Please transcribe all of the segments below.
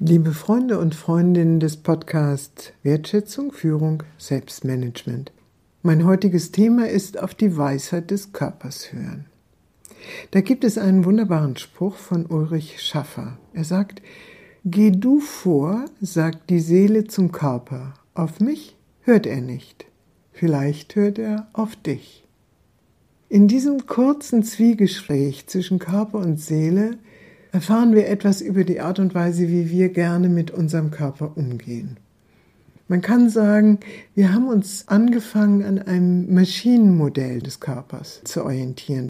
Liebe Freunde und Freundinnen des Podcasts Wertschätzung, Führung, Selbstmanagement. Mein heutiges Thema ist auf die Weisheit des Körpers hören. Da gibt es einen wunderbaren Spruch von Ulrich Schaffer. Er sagt, Geh du vor, sagt die Seele zum Körper, auf mich hört er nicht, vielleicht hört er auf dich. In diesem kurzen Zwiegespräch zwischen Körper und Seele erfahren wir etwas über die Art und Weise, wie wir gerne mit unserem Körper umgehen. Man kann sagen, wir haben uns angefangen, an einem Maschinenmodell des Körpers zu orientieren.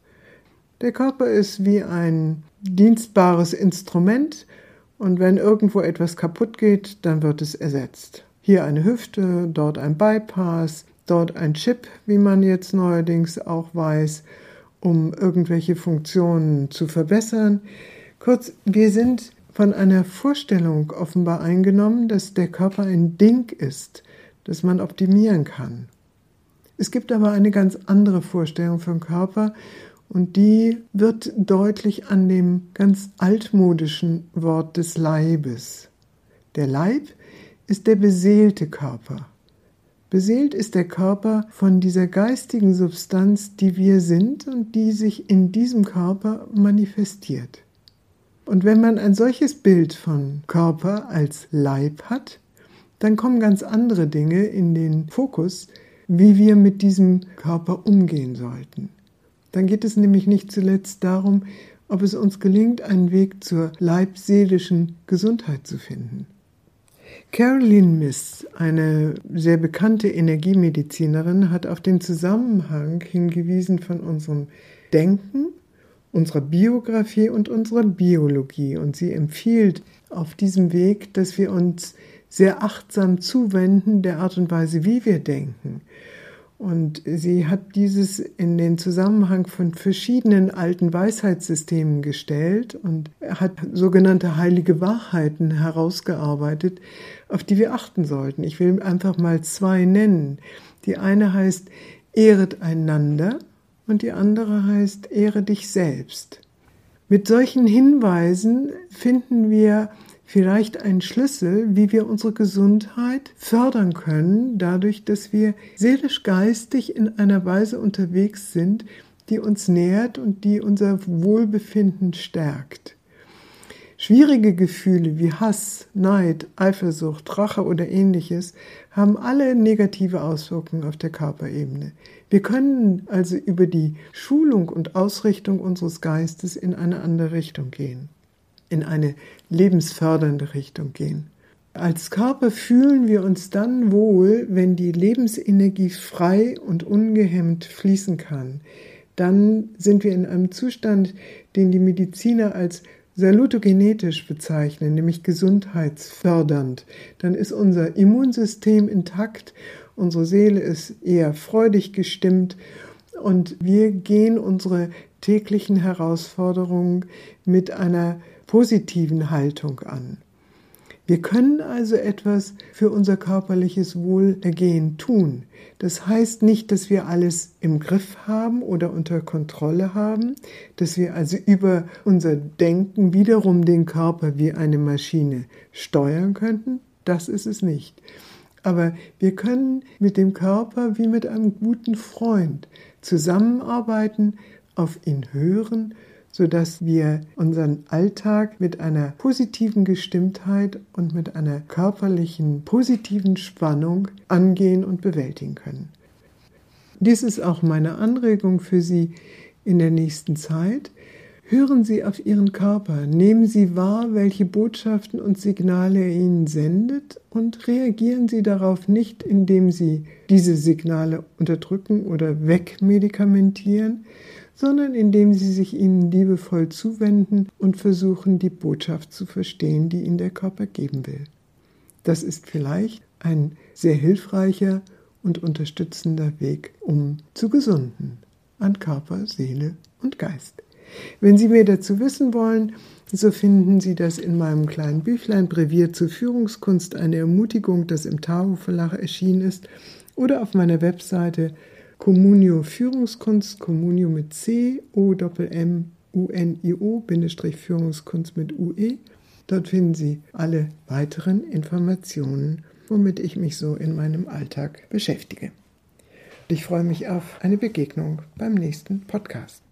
Der Körper ist wie ein dienstbares Instrument und wenn irgendwo etwas kaputt geht, dann wird es ersetzt. Hier eine Hüfte, dort ein Bypass, dort ein Chip, wie man jetzt neuerdings auch weiß, um irgendwelche Funktionen zu verbessern. Kurz, wir sind von einer Vorstellung offenbar eingenommen, dass der Körper ein Ding ist, das man optimieren kann. Es gibt aber eine ganz andere Vorstellung vom Körper und die wird deutlich an dem ganz altmodischen Wort des Leibes. Der Leib ist der beseelte Körper. Beseelt ist der Körper von dieser geistigen Substanz, die wir sind und die sich in diesem Körper manifestiert. Und wenn man ein solches Bild von Körper als Leib hat, dann kommen ganz andere Dinge in den Fokus, wie wir mit diesem Körper umgehen sollten. Dann geht es nämlich nicht zuletzt darum, ob es uns gelingt, einen Weg zur leibseelischen Gesundheit zu finden. Caroline Miss, eine sehr bekannte Energiemedizinerin, hat auf den Zusammenhang hingewiesen von unserem Denken unserer Biografie und unserer Biologie. Und sie empfiehlt auf diesem Weg, dass wir uns sehr achtsam zuwenden der Art und Weise, wie wir denken. Und sie hat dieses in den Zusammenhang von verschiedenen alten Weisheitssystemen gestellt und hat sogenannte heilige Wahrheiten herausgearbeitet, auf die wir achten sollten. Ich will einfach mal zwei nennen. Die eine heißt, ehret einander und die andere heißt Ehre dich selbst. Mit solchen Hinweisen finden wir vielleicht einen Schlüssel, wie wir unsere Gesundheit fördern können, dadurch, dass wir seelisch-geistig in einer Weise unterwegs sind, die uns nährt und die unser Wohlbefinden stärkt. Schwierige Gefühle wie Hass, Neid, Eifersucht, Rache oder ähnliches haben alle negative Auswirkungen auf der Körperebene. Wir können also über die Schulung und Ausrichtung unseres Geistes in eine andere Richtung gehen, in eine lebensfördernde Richtung gehen. Als Körper fühlen wir uns dann wohl, wenn die Lebensenergie frei und ungehemmt fließen kann. Dann sind wir in einem Zustand, den die Mediziner als salutogenetisch bezeichnen, nämlich gesundheitsfördernd, dann ist unser Immunsystem intakt, unsere Seele ist eher freudig gestimmt und wir gehen unsere täglichen Herausforderungen mit einer positiven Haltung an. Wir können also etwas für unser körperliches Wohlergehen tun. Das heißt nicht, dass wir alles im Griff haben oder unter Kontrolle haben, dass wir also über unser Denken wiederum den Körper wie eine Maschine steuern könnten. Das ist es nicht. Aber wir können mit dem Körper wie mit einem guten Freund zusammenarbeiten, auf ihn hören sodass wir unseren Alltag mit einer positiven Gestimmtheit und mit einer körperlichen positiven Spannung angehen und bewältigen können. Dies ist auch meine Anregung für Sie in der nächsten Zeit. Hören Sie auf Ihren Körper, nehmen Sie wahr, welche Botschaften und Signale er Ihnen sendet und reagieren Sie darauf nicht, indem Sie diese Signale unterdrücken oder wegmedikamentieren, sondern indem sie sich ihnen liebevoll zuwenden und versuchen, die Botschaft zu verstehen, die ihnen der Körper geben will. Das ist vielleicht ein sehr hilfreicher und unterstützender Weg, um zu gesunden an Körper, Seele und Geist. Wenn Sie mehr dazu wissen wollen, so finden Sie das in meinem kleinen Büchlein Breviert zur Führungskunst, eine Ermutigung, das im Tao Verlag erschienen ist, oder auf meiner Webseite Communio Führungskunst, Communio mit C, O, M, U, N, I, O, Bindestrich Führungskunst mit UE. Dort finden Sie alle weiteren Informationen, womit ich mich so in meinem Alltag beschäftige. Ich freue mich auf eine Begegnung beim nächsten Podcast.